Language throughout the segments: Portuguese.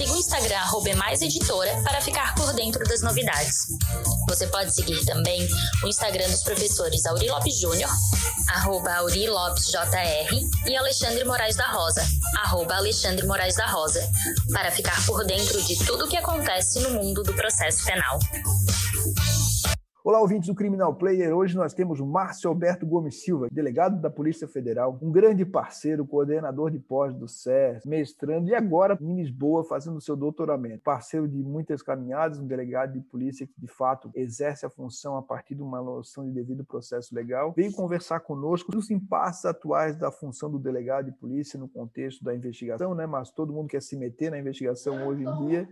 Siga o Instagram @maiseditora para ficar por dentro das novidades. Você pode seguir também o Instagram dos professores Auri Lopes Júnior, arroba Auri Lopes JR, e Alexandre Moraes da Rosa, arroba Alexandre Moraes da Rosa, para ficar por dentro de tudo o que acontece no mundo do processo penal. Olá, ouvintes do Criminal Player. Hoje nós temos Márcio Alberto Gomes Silva, delegado da Polícia Federal, um grande parceiro, coordenador de pós do SES, mestrando e agora em Lisboa fazendo seu doutoramento. Parceiro de muitas caminhadas, um delegado de polícia que de fato exerce a função a partir de uma noção de devido processo legal. Veio conversar conosco dos impasses atuais da função do delegado de polícia no contexto da investigação, né? Mas todo mundo quer se meter na investigação hoje em dia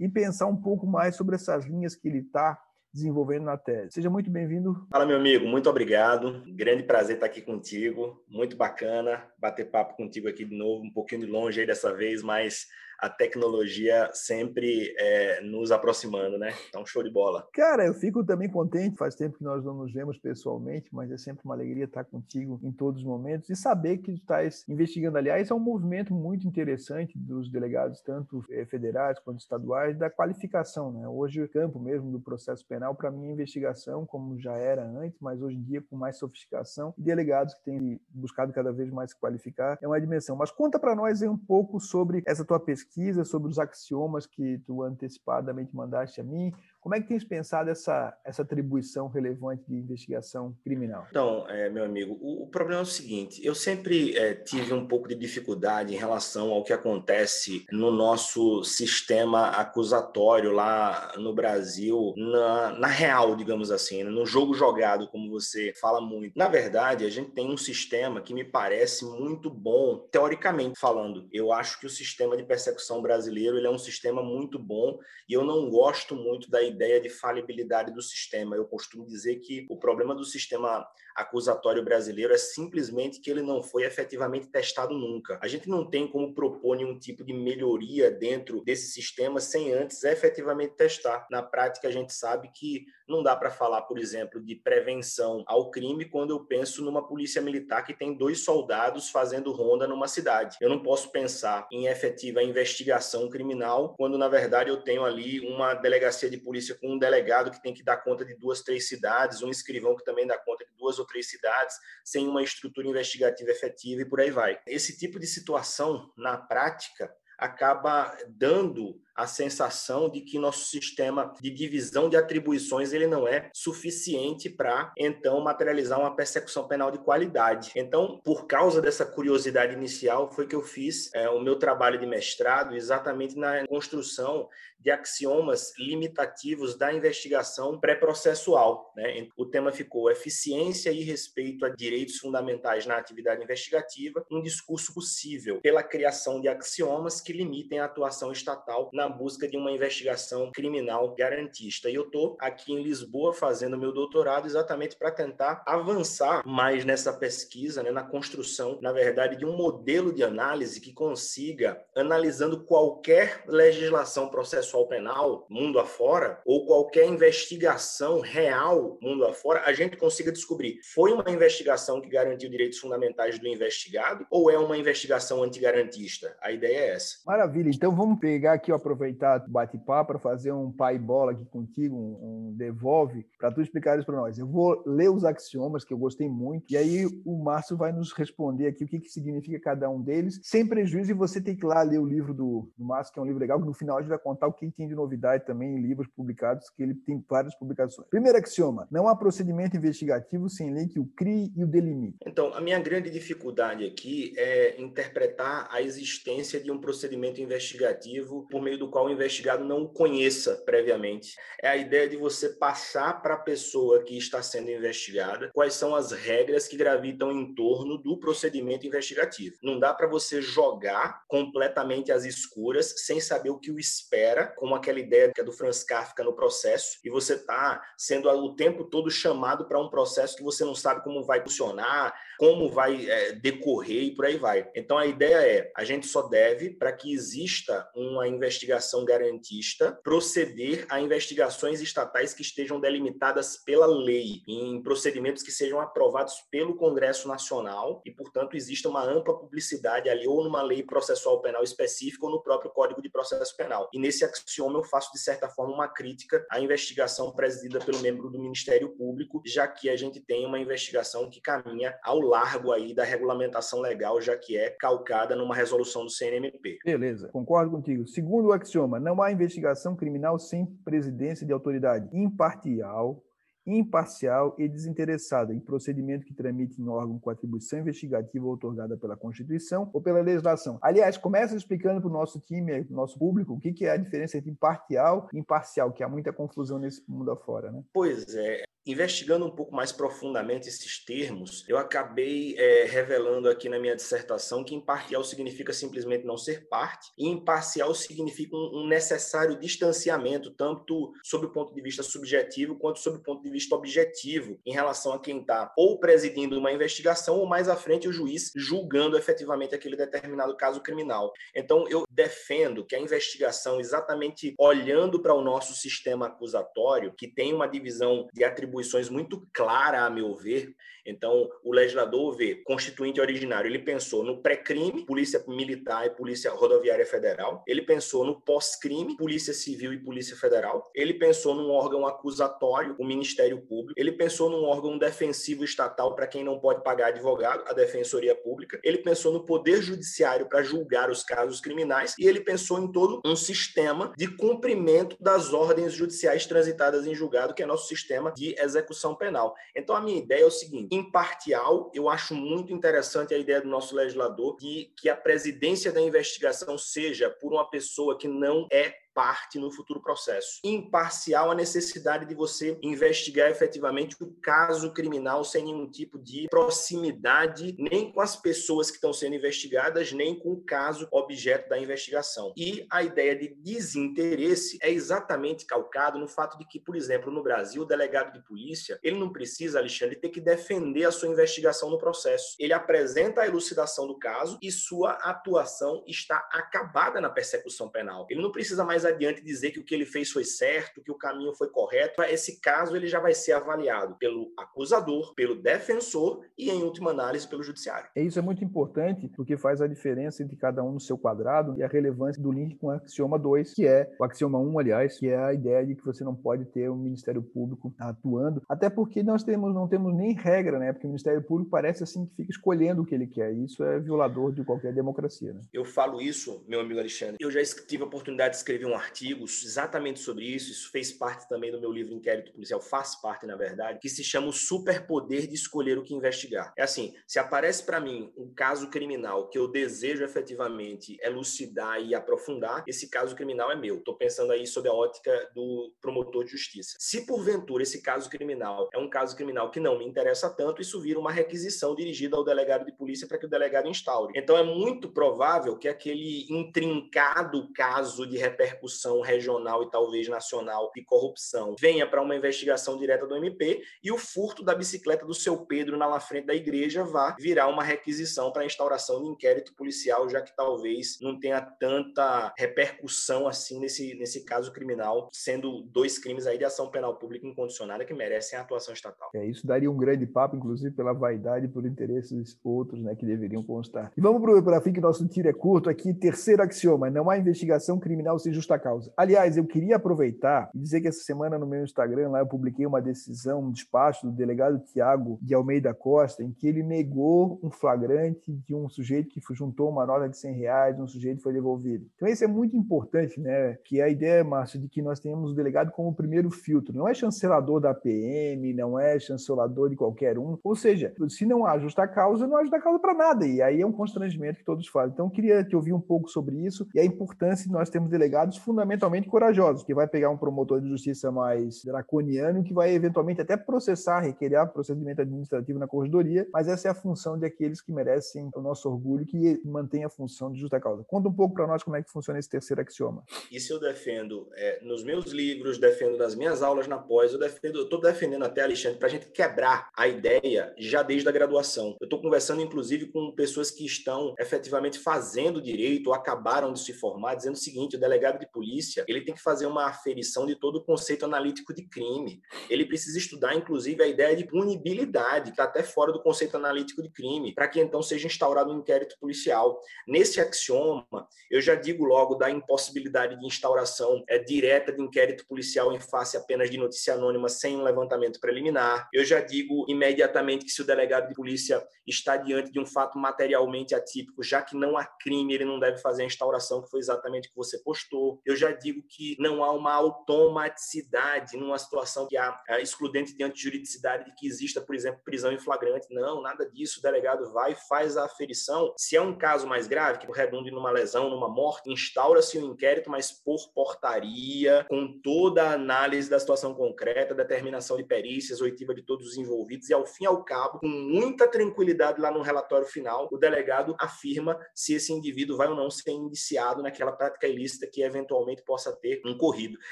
e pensar um pouco mais sobre essas linhas que ele está desenvolvendo na tese. Seja muito bem-vindo. Fala, meu amigo, muito obrigado. Grande prazer estar aqui contigo. Muito bacana bater papo contigo aqui de novo, um pouquinho de longe aí dessa vez, mas a tecnologia sempre é, nos aproximando, né? Então, show de bola. Cara, eu fico também contente. Faz tempo que nós não nos vemos pessoalmente, mas é sempre uma alegria estar contigo em todos os momentos e saber que tu estás investigando. Aliás, é um movimento muito interessante dos delegados, tanto eh, federais quanto estaduais, da qualificação, né? Hoje, o campo mesmo do processo penal, para mim, a investigação, como já era antes, mas hoje em dia com mais sofisticação, delegados que têm buscado cada vez mais se qualificar, é uma dimensão. Mas conta para nós aí um pouco sobre essa tua pesquisa pesquisa sobre os axiomas que tu antecipadamente mandaste a mim. Como é que tens pensado essa, essa atribuição relevante de investigação criminal? Então, é, meu amigo, o, o, problema é o seguinte: eu sempre é, tive um pouco de dificuldade em relação ao que acontece no nosso sistema acusatório lá no Brasil, na, na real, digamos assim, no jogo jogado, como você fala muito. Na verdade, a gente tem um sistema que me parece muito bom, teoricamente falando. Eu acho que o sistema de persecução brasileiro ele é um sistema muito bom e eu não gosto muito da ideia de falibilidade do sistema. Eu costumo dizer que o problema do sistema acusatório brasileiro é simplesmente que ele não foi efetivamente testado nunca. A gente não tem como propor nenhum tipo de melhoria dentro desse sistema sem antes efetivamente testar. Na prática, a gente sabe que não dá para falar, por exemplo, de prevenção ao crime quando eu penso numa polícia militar que tem dois soldados fazendo ronda numa cidade. Eu não posso pensar em efetiva investigação criminal quando, na verdade, eu tenho ali uma delegacia de polícia com um delegado que tem que dar conta de duas, três cidades, um escrivão que também dá conta de duas ou três cidades, sem uma estrutura investigativa efetiva e por aí vai. Esse tipo de situação, na prática, acaba dando a sensação de que nosso sistema de divisão de atribuições ele não é suficiente para então materializar uma persecução penal de qualidade. Então, por causa dessa curiosidade inicial, foi que eu fiz é, o meu trabalho de mestrado exatamente na construção de axiomas limitativos da investigação pré-processual. Né? O tema ficou eficiência e respeito a direitos fundamentais na atividade investigativa, um discurso possível pela criação de axiomas que limitem a atuação estatal na busca de uma investigação criminal garantista. E eu estou aqui em Lisboa fazendo meu doutorado exatamente para tentar avançar mais nessa pesquisa, né, na construção, na verdade, de um modelo de análise que consiga, analisando qualquer legislação processual penal mundo afora, ou qualquer investigação real mundo afora, a gente consiga descobrir foi uma investigação que garantiu direitos fundamentais do investigado ou é uma investigação antigarantista? A ideia é essa. Maravilha. Então vamos pegar aqui o aproveitar o bate-papo para fazer um pai bola aqui contigo, um, um devolve, para tu explicar isso para nós. Eu vou ler os axiomas, que eu gostei muito, e aí o Márcio vai nos responder aqui o que, que significa cada um deles, sem prejuízo, e você tem que ir lá ler o livro do, do Márcio, que é um livro legal, que no final a gente vai contar o que tem de novidade também em livros publicados, que ele tem várias publicações. Primeiro axioma: não há procedimento investigativo sem lei que o crie e o delimite. Então, a minha grande dificuldade aqui é interpretar a existência de um procedimento investigativo por meio do do qual o investigado não o conheça previamente. É a ideia de você passar para a pessoa que está sendo investigada quais são as regras que gravitam em torno do procedimento investigativo. Não dá para você jogar completamente às escuras sem saber o que o espera, como aquela ideia que é do Franz Kafka no processo, e você está sendo o tempo todo chamado para um processo que você não sabe como vai funcionar, como vai é, decorrer e por aí vai. Então a ideia é, a gente só deve, para que exista uma investigação garantista, proceder a investigações estatais que estejam delimitadas pela lei, em procedimentos que sejam aprovados pelo Congresso Nacional e, portanto, exista uma ampla publicidade ali ou numa lei processual penal específica ou no próprio Código de Processo Penal. E nesse axioma eu faço, de certa forma, uma crítica à investigação presidida pelo membro do Ministério Público, já que a gente tem uma investigação que caminha ao largo aí da regulamentação legal, já que é calcada numa resolução do CNMP. Beleza, concordo contigo. Segundo axioma, não há investigação criminal sem presidência de autoridade imparcial, imparcial e desinteressada em procedimento que tramite em órgão com atribuição investigativa outorgada pela Constituição ou pela legislação. Aliás, começa explicando para o nosso time, o nosso público, o que é a diferença entre imparcial e imparcial, que há muita confusão nesse mundo afora, né? Pois é investigando um pouco mais profundamente esses termos, eu acabei é, revelando aqui na minha dissertação que imparcial significa simplesmente não ser parte, e imparcial significa um, um necessário distanciamento, tanto sob o ponto de vista subjetivo quanto sob o ponto de vista objetivo, em relação a quem está ou presidindo uma investigação ou mais à frente o juiz julgando efetivamente aquele determinado caso criminal. Então, eu defendo que a investigação, exatamente olhando para o nosso sistema acusatório, que tem uma divisão de atribuições atribuições muito clara, a meu ver. Então, o legislador vê constituinte originário, ele pensou no pré-crime, Polícia Militar e Polícia Rodoviária Federal. Ele pensou no pós-crime, Polícia Civil e Polícia Federal. Ele pensou num órgão acusatório, o Ministério Público. Ele pensou num órgão defensivo estatal para quem não pode pagar advogado, a Defensoria Pública. Ele pensou no Poder Judiciário para julgar os casos criminais e ele pensou em todo um sistema de cumprimento das ordens judiciais transitadas em julgado, que é nosso sistema de execução penal. Então, a minha ideia é o seguinte: imparcial, eu acho muito interessante a ideia do nosso legislador de que a presidência da investigação seja por uma pessoa que não é parte no futuro processo. Imparcial a necessidade de você investigar efetivamente o caso criminal sem nenhum tipo de proximidade, nem com as pessoas que estão sendo investigadas, nem com o caso objeto da investigação. E a ideia de desinteresse é exatamente calcado no fato de que, por exemplo, no Brasil, o delegado de polícia, ele não precisa, Alexandre, ter que defender a sua investigação no processo. Ele apresenta a elucidação do caso e sua atuação está acabada na persecução penal. Ele não precisa mais adiante dizer que o que ele fez foi certo, que o caminho foi correto. Esse caso ele já vai ser avaliado pelo acusador, pelo defensor e, em última análise, pelo judiciário. É isso é muito importante porque faz a diferença entre cada um no seu quadrado e a relevância do link com o axioma 2, que é o axioma 1, aliás, que é a ideia de que você não pode ter um Ministério Público atuando, até porque nós temos não temos nem regra, né? Porque o Ministério Público parece assim que fica escolhendo o que ele quer. Isso é violador de qualquer democracia, né? Eu falo isso, meu amigo Alexandre. Eu já tive a oportunidade de escrever um artigos exatamente sobre isso. Isso fez parte também do meu livro Inquérito Policial, faz parte, na verdade, que se chama o superpoder de escolher o que investigar. É assim, se aparece para mim um caso criminal que eu desejo efetivamente elucidar e aprofundar, esse caso criminal é meu. Estou pensando aí sob a ótica do promotor de justiça. Se porventura esse caso criminal é um caso criminal que não me interessa tanto, isso vira uma requisição dirigida ao delegado de polícia para que o delegado instaure. Então é muito provável que aquele intrincado caso de repercussão repercussão regional e talvez nacional de corrupção venha para uma investigação direta do MP e o furto da bicicleta do seu Pedro na frente da igreja vá virar uma requisição para a instauração de inquérito policial, já que talvez não tenha tanta repercussão assim nesse, nesse caso criminal, sendo dois crimes aí de ação penal pública incondicionada que merecem a atuação estatal. É, isso daria um grande papo, inclusive pela vaidade e por interesses outros né, que deveriam constar. E vamos para fim que nosso tiro é curto aqui. Terceiro axioma: não há investigação criminal sem justa causa. Aliás, eu queria aproveitar e dizer que essa semana no meu Instagram lá eu publiquei uma decisão, um despacho do delegado Tiago de Almeida Costa, em que ele negou um flagrante de um sujeito que juntou uma nota de 100 reais, um sujeito foi devolvido. Então isso é muito importante, né? Que a ideia, Márcio, de que nós tenhamos o delegado como o primeiro filtro. Não é chancelador da PM, não é chancelador de qualquer um. Ou seja, se não há justa causa, não há justa causa para nada. E aí é um constrangimento que todos fazem. Então eu queria te ouvir um pouco sobre isso e a importância de nós termos delegados fundamentalmente corajosos, que vai pegar um promotor de justiça mais draconiano, que vai eventualmente até processar, requerer procedimento administrativo na corredoria, mas essa é a função de aqueles que merecem o nosso orgulho, que mantém a função de justa causa. Conta um pouco para nós como é que funciona esse terceiro axioma. Isso eu defendo é, nos meus livros, defendo nas minhas aulas na pós, eu defendo, estou defendendo até, Alexandre, para a gente quebrar a ideia já desde a graduação. Eu estou conversando, inclusive, com pessoas que estão efetivamente fazendo direito ou acabaram de se formar, dizendo o seguinte: o delegado de polícia ele tem que fazer uma aferição de todo o conceito analítico de crime. Ele precisa estudar, inclusive, a ideia de punibilidade, que está até fora do conceito analítico de crime, para que então seja instaurado um inquérito policial. Nesse axioma, eu já digo logo da impossibilidade de instauração é, direta de inquérito policial em face apenas de notícia anônima sem um levantamento preliminar. Eu já digo imediatamente que se o delegado de polícia está diante de um fato materialmente atípico, já que não há crime, ele não deve fazer a instauração, que foi exatamente o que você postou. Eu já digo que não há uma automaticidade numa situação que há é, excludente de juridicidade de que exista, por exemplo, prisão em flagrante. Não, nada disso. O delegado vai, faz a aferição. Se é um caso mais grave, que redunde numa lesão, numa morte, instaura-se um inquérito, mas por portaria, com toda a análise da situação concreta, determinação de perícias, oitiva de todos os envolvidos, e ao fim e ao cabo, com muita tranquilidade lá no relatório final, o delegado afirma se esse indivíduo vai ou não ser indiciado naquela prática ilícita que eventualmente possa ter incorrido.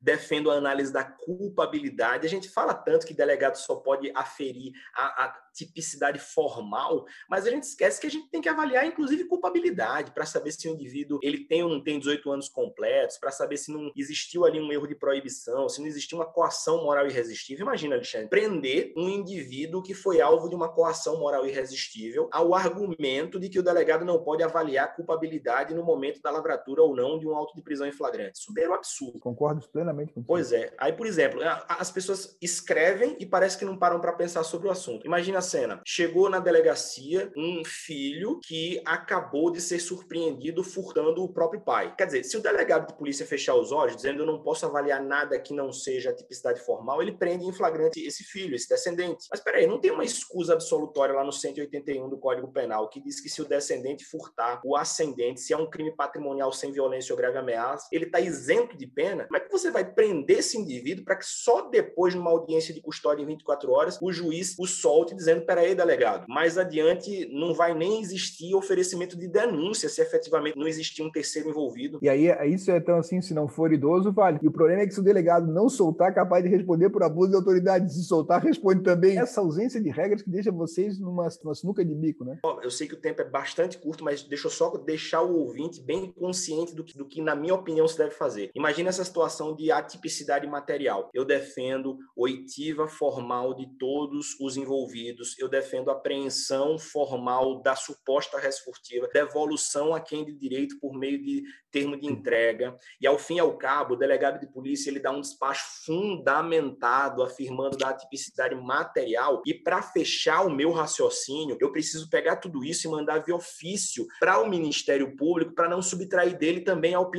Defendo a análise da culpabilidade. A gente fala tanto que delegado só pode aferir a, a tipicidade formal, mas a gente esquece que a gente tem que avaliar, inclusive, culpabilidade, para saber se o indivíduo ele tem ou não tem 18 anos completos, para saber se não existiu ali um erro de proibição, se não existiu uma coação moral irresistível. Imagina, Alexandre, prender um indivíduo que foi alvo de uma coação moral irresistível ao argumento de que o delegado não pode avaliar a culpabilidade no momento da lavratura ou não de um auto de prisão em flagrante. Isso é absurdo. Concordo plenamente com você. Pois é. Aí, por exemplo, as pessoas escrevem e parece que não param para pensar sobre o assunto. Imagina cena. Chegou na delegacia um filho que acabou de ser surpreendido furtando o próprio pai. Quer dizer, se o delegado de polícia fechar os olhos, dizendo eu não posso avaliar nada que não seja a tipicidade formal, ele prende em flagrante esse filho, esse descendente. Mas peraí, não tem uma escusa absolutória lá no 181 do Código Penal que diz que se o descendente furtar o ascendente, se é um crime patrimonial sem violência ou grave ameaça, ele está isento de pena? Como é que você vai prender esse indivíduo para que só depois, numa audiência de custódia em 24 horas, o juiz o solte dizendo peraí, delegado, mais adiante não vai nem existir oferecimento de denúncia se efetivamente não existir um terceiro envolvido. E aí, isso é tão assim, se não for idoso, vale. E o problema é que se o delegado não soltar, é capaz de responder por abuso de autoridade. Se soltar, responde também. Essa ausência de regras que deixa vocês numa, numa sinuca de bico, né? Eu sei que o tempo é bastante curto, mas deixa eu só deixar o ouvinte bem consciente do que, do que na minha opinião, se deve fazer. Imagina essa situação de atipicidade material. Eu defendo oitiva formal de todos os envolvidos. Eu defendo a apreensão formal da suposta res furtiva, devolução a quem de direito por meio de termo de entrega, e ao fim e ao cabo, o delegado de polícia ele dá um despacho fundamentado afirmando da tipicidade material, e para fechar o meu raciocínio, eu preciso pegar tudo isso e mandar via ofício para o Ministério Público para não subtrair dele também a opinião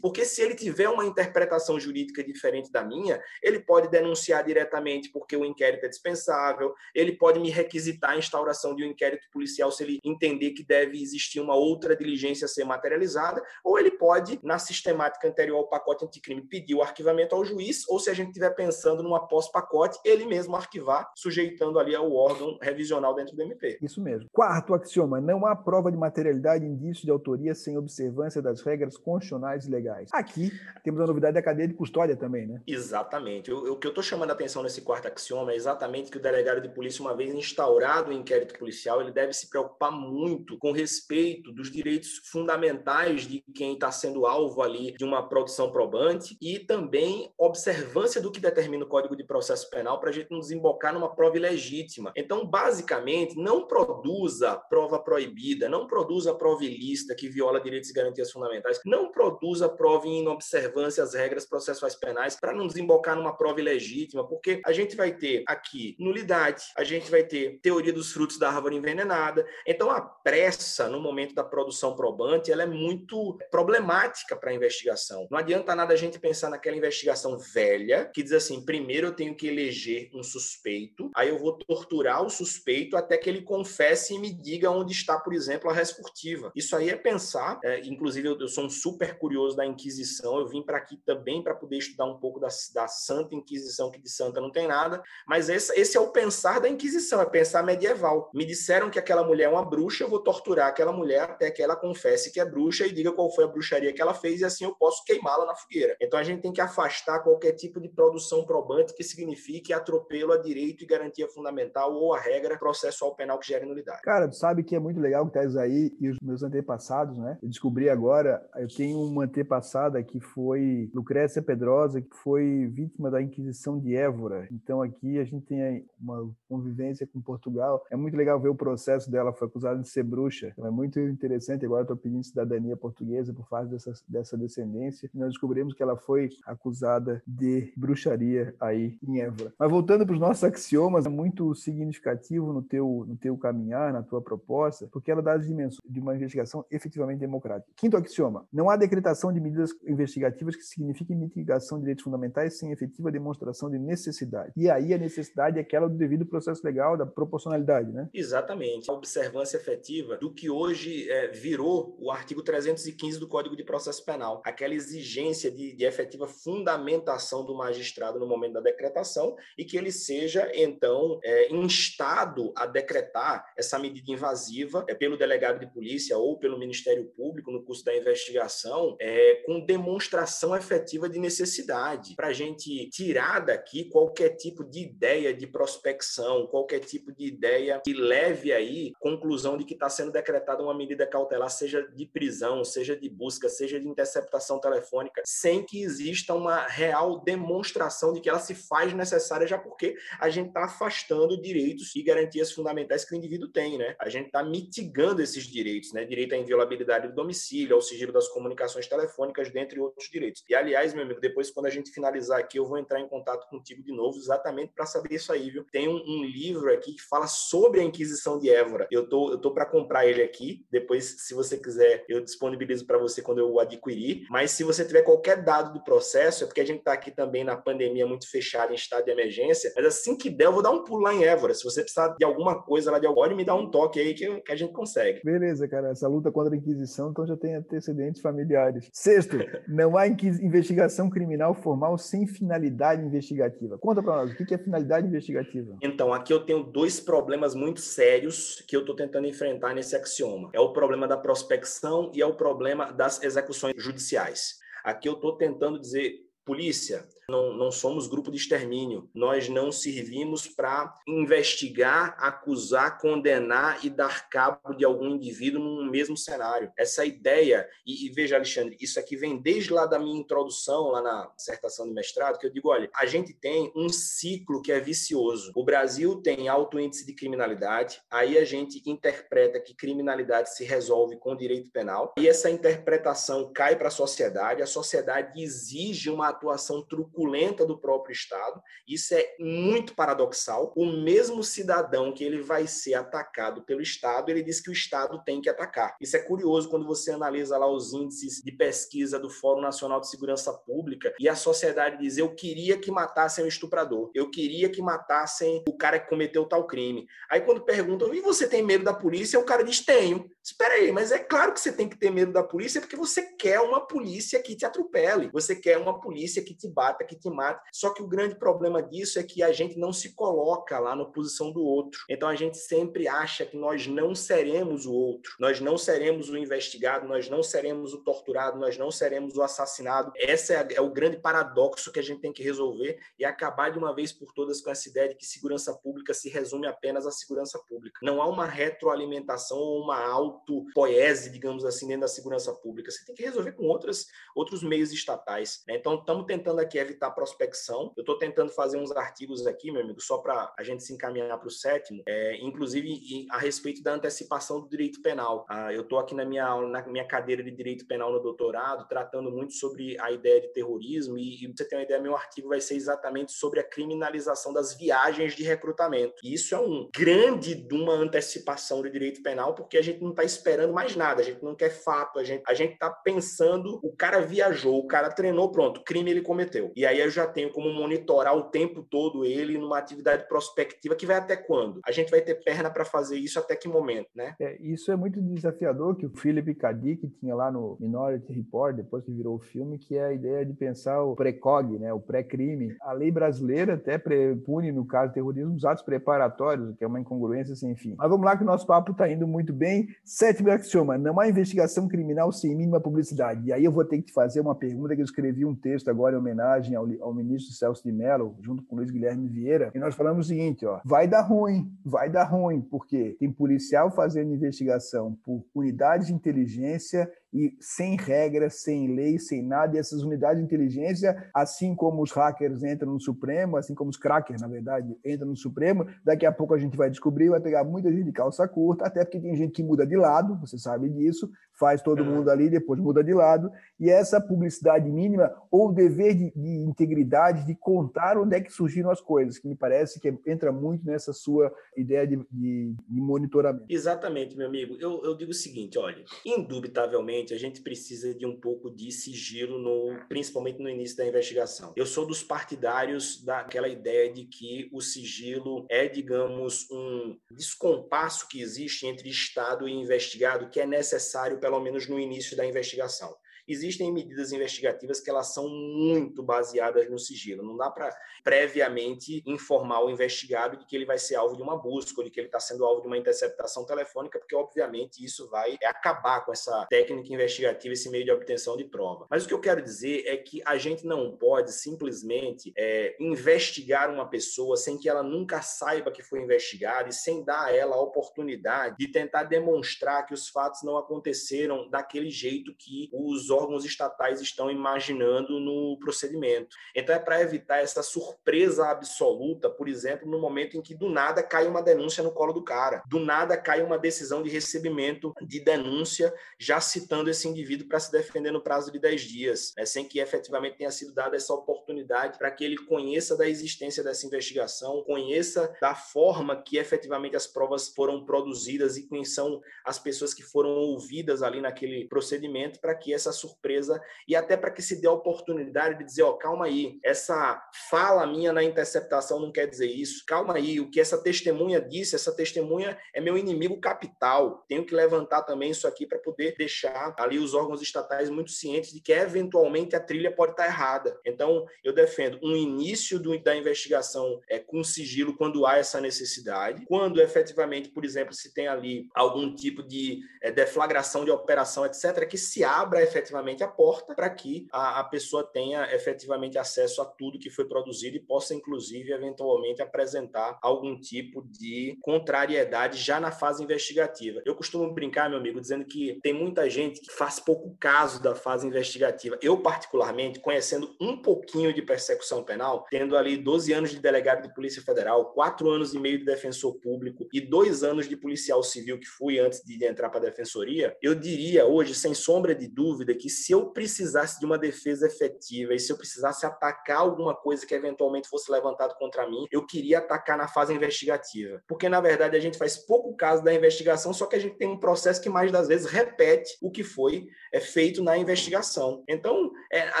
porque se ele tiver uma interpretação jurídica diferente da minha, ele pode denunciar diretamente porque o inquérito é dispensável, ele pode me requisitar a instauração de um inquérito policial se ele entender que deve existir uma outra diligência a ser materializada, ou ele pode, na sistemática anterior ao pacote anticrime, pedir o arquivamento ao juiz, ou se a gente estiver pensando numa pós-pacote, ele mesmo arquivar, sujeitando ali ao órgão revisional dentro do MP. Isso mesmo. Quarto axioma: não há prova de materialidade indício de autoria sem observância das regras constitucionais legais. Aqui temos a novidade da cadeia de custódia também, né? Exatamente. O, que eu estou chamando a atenção nesse quarto axioma é exatamente que o delegado de polícia, uma vez instaurado o inquérito policial, ele deve se preocupar muito com respeito dos direitos fundamentais de quem está sendo alvo ali de uma produção probante e também observância do que determina o Código de Processo Penal para a gente não desembocar numa prova ilegítima. Então, basicamente, não produza prova proibida, não produza prova ilícita que viola direitos e garantias fundamentais, não produza prova em inobservância às regras processuais penais para não desembocar numa prova ilegítima, porque a gente vai ter aqui nulidade, a gente vai ter teoria dos frutos da árvore envenenada. Então, a pressa no momento da produção probante, ela é muito problemática para a investigação. Não adianta nada a gente pensar naquela investigação velha, que diz assim: primeiro eu tenho que eleger um suspeito, aí eu vou torturar o suspeito até que ele confesse e me diga onde está, por exemplo, a res furtiva. Isso aí é pensar, é, inclusive eu, eu, sou um super curioso da Inquisição, eu vim para aqui também para poder estudar um pouco da, da Santa Inquisição, que de santa não tem nada, mas esse, esse é o pensar da Inquisição, é pensar medieval. Me disseram que aquela mulher é uma bruxa, eu vou torturar aquela mulher até que ela confesse que é bruxa e diga qual foi a bruxaria que ela fez, e assim eu posso queimá-la na fogueira. Então a gente tem que afastar qualquer tipo de produção probante que signifique atropelo a direito e garantia fundamental ou a regra processual penal que gere nulidade. Cara, tu sabe que é muito legal que tá aí e os meus antepassados, né? Eu descobri agora, eu tenho uma antepassada que foi Lucrécia Pedrosa, que foi vítima da Inquisição de Évora. Então aqui a gente tem uma convivência com Portugal. É muito legal ver o processo dela, foi acusada de ser bruxa. Então, é muito interessante. Agora estou pedindo cidadania portuguesa por parte dessa, dessa descendência. E nós descobrimos que ela foi acusada de bruxaria aí em Évora. Mas voltando para os nossos axiomas, é muito significativo no teu, no teu caminhar, na tua proposta, porque ela dá as dimensões de uma investigação efetivamente democrática. Quinto axioma: não há decretação de medidas investigativas que signifiquem mitigação de direitos fundamentais sem efetiva demonstração de necessidade. E aí a necessidade é aquela do devido processo legal, da proporcionalidade, né? Exatamente. A observância efetiva do que hoje é, virou o artigo 315 do Código de Processo Penal. Aquela exigência de, de efetiva fundamentação do magistrado no momento da decretação e que ele seja, então, é, instado a decretar essa medida invasiva é, pelo delegado de polícia ou pelo Ministério Público no curso da investigação é, com demonstração efetiva de necessidade, para a gente tirar daqui qualquer tipo de ideia de prospecção, qualquer tipo de ideia que leve aí conclusão de que está sendo decretada uma medida cautelar, seja de prisão, seja de busca, seja de interceptação telefônica, sem que exista uma real demonstração de que ela se faz necessária, já porque a gente está afastando direitos e garantias fundamentais que o indivíduo tem, né? A gente está mitigando esses direitos, né? Direito à inviolabilidade do domicílio, ao sigilo das comunicações telefônicas, dentre outros direitos. E, aliás, meu amigo, depois, quando a gente finalizar aqui, eu vou entrar em contato contigo de novo, exatamente para saber isso aí, viu? Tem um, um, livro aqui que fala sobre a Inquisição de Évora. Eu tô, eu tô para comprar ele aqui. Depois, se você quiser, eu disponibilizo para você quando eu o adquirir. Mas se você tiver qualquer dado do processo, é porque a gente está aqui também na pandemia muito fechada, em estado de emergência. Mas assim que der, eu vou dar um pulo lá em Évora. Se você precisar de alguma coisa lá de pode me dar um toque aí que, que a gente consegue. Beleza, cara. Essa luta contra a Inquisição, então já tem antecedentes familiares. Sexto, não há investigação criminal formal sem finalidade investigativa. Conta para nós, o que é finalidade investigativa? Então, aqui eu tenho dois problemas muito sérios que eu estou tentando enfrentar nesse axioma. É o problema da prospecção e é o problema das execuções judiciais. Aqui eu estou tentando dizer, polícia, não, não somos grupo de extermínio. Nós não servimos para investigar, acusar, condenar e dar cabo de algum indivíduo num mesmo cenário. Essa ideia, e, e, veja, Alexandre, isso aqui vem desde lá da minha introdução, lá na dissertação de mestrado, que eu digo: olha, a gente tem um ciclo que é vicioso. O Brasil tem alto índice de criminalidade, aí a gente interpreta que criminalidade se resolve com direito penal, e essa interpretação cai para a sociedade, a sociedade exige uma atuação truculenta truculenta do próprio Estado. Isso é muito paradoxal. O mesmo cidadão que ele vai ser atacado pelo Estado, ele diz que o Estado tem que atacar. Isso é curioso quando você analisa lá os índices de pesquisa do Fórum Nacional de Segurança Pública e a sociedade diz: eu queria que matassem o estuprador, eu queria que matassem o cara que cometeu tal crime. Aí quando perguntam, e você tem medo da polícia? O cara diz: tenho. Espera aí, mas é claro que você tem que ter medo da polícia porque você quer uma polícia que te atropele, você quer uma polícia que te bata, que te mata. Só que o grande problema disso é que a gente não se coloca lá na posição do outro. Então a gente sempre acha que nós não seremos o outro, nós não seremos o investigado, nós não seremos o torturado, nós não seremos o assassinado. Esse é, é o grande paradoxo que a gente tem que resolver e acabar de uma vez por todas com essa ideia de que segurança pública se resume apenas à segurança pública. Não há uma retroalimentação ou uma autopoese, digamos assim, dentro da segurança pública. Você tem que resolver com outras, outros meios estatais. Né? Então, estamos tentando aqui evitar a prospecção. Eu estou tentando fazer uns artigos aqui, meu amigo, só para a gente se encaminhar para o sétimo, é, inclusive a respeito da antecipação do direito penal. Ah, eu estou aqui na minha, na minha cadeira de direito penal no doutorado, tratando muito sobre a ideia de terrorismo, e, e você tem uma ideia, meu artigo vai ser exatamente sobre a criminalização das viagens de recrutamento. E isso é um grande de uma antecipação do direito penal, porque a gente não está esperando mais nada, a gente não quer fato, a gente a está pensando, o cara viajou, o cara treinou, pronto, crime ele cometeu. E aí eu já tenho como monitorar o tempo todo ele numa atividade prospectiva que vai até quando? A gente vai ter perna para fazer isso até que momento, né? É, isso é muito desafiador que o Philip K. tinha lá no Minority Report, depois que virou o filme, que é a ideia de pensar o pré-cog, né, o pré-crime. A lei brasileira até pune, no caso de terrorismo, os atos preparatórios, que é uma incongruência sem fim. Mas vamos lá que o nosso papo está indo muito bem. Sétimo axioma, não há investigação criminal sem mínima publicidade. E aí eu vou ter que te fazer uma pergunta que eu escrevi um texto agora em homenagem ao, ao ministro Celso de Mello, junto com o Luiz Guilherme Vieira, e nós falamos o seguinte, ó, vai dar ruim, vai dar ruim, porque tem policial fazendo investigação por unidades de inteligência e sem regras, sem lei, sem nada, e essas unidades de inteligência, assim como os hackers entram no Supremo, assim como os crackers, na verdade, entram no Supremo, daqui a pouco a gente vai descobrir, vai pegar muita gente de calça curta, até porque tem gente que muda de lado, você sabe disso, faz todo mundo ali, depois muda de lado, e essa publicidade mínima, ou o dever de, de integridade, de contar onde é que surgiram as coisas, que me parece que entra muito nessa sua ideia de, de, de monitoramento. Exatamente, meu amigo. Eu, eu digo o seguinte, olha, indubitavelmente, a gente precisa de um pouco de sigilo, no, principalmente no início da investigação. Eu sou dos partidários daquela ideia de que o sigilo é, digamos, um descompasso que existe entre Estado e investigado que é necessário, pelo menos no início da investigação existem medidas investigativas que elas são muito baseadas no sigilo. Não dá para previamente informar o investigado de que ele vai ser alvo de uma busca, ou de que ele está sendo alvo de uma interceptação telefônica, porque obviamente isso vai acabar com essa técnica investigativa, esse meio de obtenção de prova. Mas o que eu quero dizer é que a gente não pode simplesmente é, investigar uma pessoa sem que ela nunca saiba que foi investigada e sem dar a ela a oportunidade de tentar demonstrar que os fatos não aconteceram daquele jeito que os órgãos estatais estão imaginando no procedimento. Então, é para evitar essa surpresa absoluta, por exemplo, no momento em que do nada cai uma denúncia no colo do cara, do nada cai uma decisão de recebimento de denúncia, já citando esse indivíduo para se defender no prazo de 10 dias, né, sem que efetivamente tenha sido dada essa oportunidade para que ele conheça da existência dessa investigação, conheça da forma que efetivamente as provas foram produzidas e quem são as pessoas que foram ouvidas ali naquele procedimento, para que essa surpresa e até para que se dê a oportunidade de dizer, ó, oh, calma aí, essa fala minha na interceptação não quer dizer isso. Calma aí, o que essa testemunha disse, essa testemunha é meu inimigo capital. Tenho que levantar também isso aqui para poder deixar ali os órgãos estatais muito cientes de que eventualmente a trilha pode estar errada. Então, eu defendo um início do, da investigação é, com sigilo quando há essa necessidade, quando efetivamente, por exemplo, se tem ali algum tipo de é, deflagração de operação, etc., que se abra efetivamente efetivamente a porta para que a, a, pessoa tenha efetivamente acesso a tudo que foi produzido e possa, inclusive, eventualmente apresentar algum tipo de contrariedade já na fase investigativa. Eu costumo brincar, meu amigo, dizendo que tem muita gente que faz pouco caso da fase investigativa. Eu, particularmente, conhecendo um pouquinho de persecução penal, tendo ali 12 anos de delegado de Polícia Federal, 4 anos e meio de defensor público e 2 anos de policial civil que fui antes de entrar para a defensoria, eu diria hoje, sem sombra de dúvida, que se eu precisasse de uma defesa efetiva e se eu precisasse atacar alguma coisa que eventualmente fosse levantado contra mim, eu queria atacar na fase investigativa. Porque, na verdade, a gente faz pouco caso da investigação, só que a gente tem um processo que mais das vezes repete o que foi é, feito na investigação. Então, é,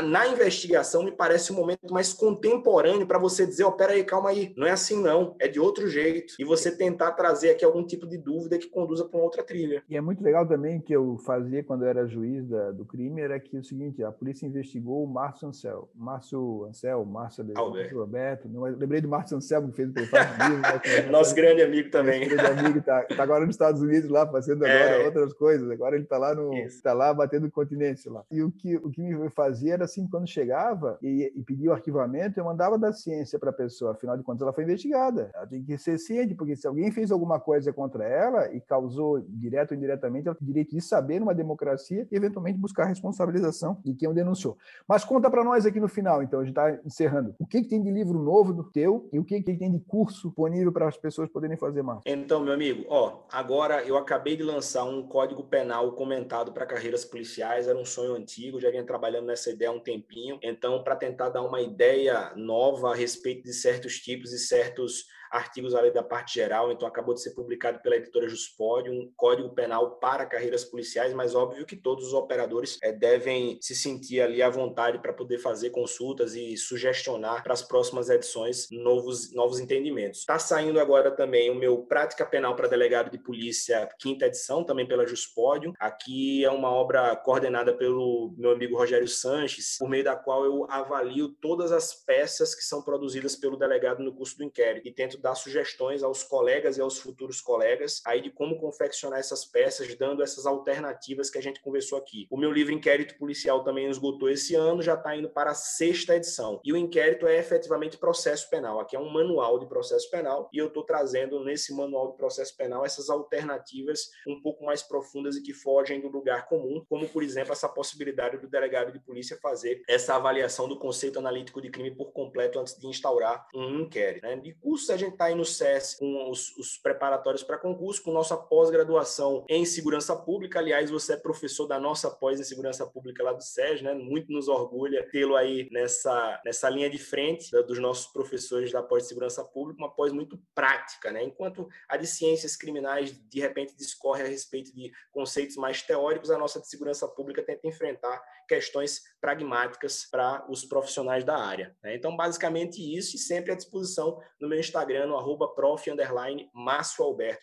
na investigação, me parece um momento mais contemporâneo para você dizer: ó, oh, peraí, calma aí, não é assim não, é de outro jeito. E você tentar trazer aqui algum tipo de dúvida que conduza para uma outra trilha. E é muito legal também que eu fazia quando eu era juiz da, do crime, era que o seguinte, a polícia investigou o Márcio Ansel, Márcio Ansel, Márcio Alberto, Roberto, não, lembrei do Márcio Ansel que fez o livro. Né, Nosso grande amigo também. Nosso grande amigo, está tá agora nos Estados Unidos lá, fazendo agora é. outras coisas, agora ele está lá no, tá lá batendo continente lá. E o que, o que me fazia era assim, quando chegava e, e pedia o arquivamento, eu mandava da ciência para a pessoa, afinal de contas ela foi investigada, ela tem que ser ciente, porque se alguém fez alguma coisa contra ela e causou direto ou indiretamente, ela tem direito de saber numa democracia e eventualmente buscar responsabilização de quem o denunciou. Mas conta para nós aqui no final, então, a gente está encerrando. O que, que, tem de livro novo do teu e o que, que tem de curso disponível para as pessoas poderem fazer mais? Então, meu amigo, ó, agora eu acabei de lançar um código penal comentado para carreiras policiais, era um sonho antigo, já vinha trabalhando nessa ideia há um tempinho. Então, para tentar dar uma ideia nova a respeito de certos tipos e certos artigos ali da parte geral, então acabou de ser publicado pela editora Juspod um código penal para carreiras policiais, mas óbvio que todos os operadores é, devem se sentir ali à vontade para poder fazer consultas e sugestionar para as próximas edições novos, novos entendimentos. Está saindo agora também o meu Prática Penal para Delegado de Polícia, quinta edição, também pela Juspódio. Aqui é uma obra coordenada pelo meu amigo Rogério Sanches, por meio da qual eu avalio todas as peças que são produzidas pelo delegado no curso do inquérito e tento dar sugestões aos colegas e aos futuros colegas aí de como confeccionar essas peças, dando essas alternativas que a gente conversou aqui. O meu livro Inquérito Policial também esgotou esse ano, já está indo para a sexta edição. E o inquérito é efetivamente processo penal. Aqui é um manual de processo penal e eu estou trazendo nesse manual de processo penal essas alternativas um pouco mais profundas e que fogem do lugar comum, como por exemplo essa possibilidade do delegado de polícia fazer essa avaliação do conceito analítico de crime por completo antes de instaurar um inquérito. Né? De curso a gente está aí no SES com os, os preparatórios para concurso, com nossa pós-graduação em segurança pública. Aliás, você é professor da nossa pós em segurança pública lá do SES, né? Muito nos orgulha tê-lo aí nessa, nessa linha de frente dos nossos professores da pós de segurança pública, uma pós muito prática, né? Enquanto a de ciências criminais de repente discorre a respeito de conceitos mais teóricos, a nossa de segurança pública tenta enfrentar questões pragmáticas para os profissionais da área. Né? Então, basicamente isso, e sempre à disposição no meu Instagram, no arroba prof,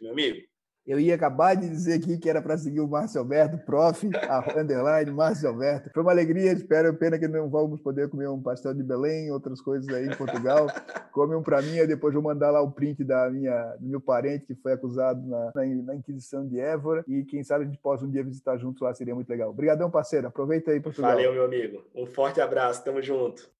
meu amigo. Eu ia acabar de dizer aqui que era para seguir o Márcio Alberto, prof, a underline, Márcio Alberto. Foi uma alegria, espero, pena que não vamos poder comer um pastel de Belém, outras coisas aí em Portugal. Come um para mim, e depois vou mandar lá o print da minha, do meu parente que foi acusado na, na, na, Inquisição de Évora. E quem sabe a gente possa um dia visitar juntos lá, seria muito legal. Obrigadão, parceiro. Aproveita aí, Portugal. Valeu, meu amigo. Um forte abraço, tamo junto.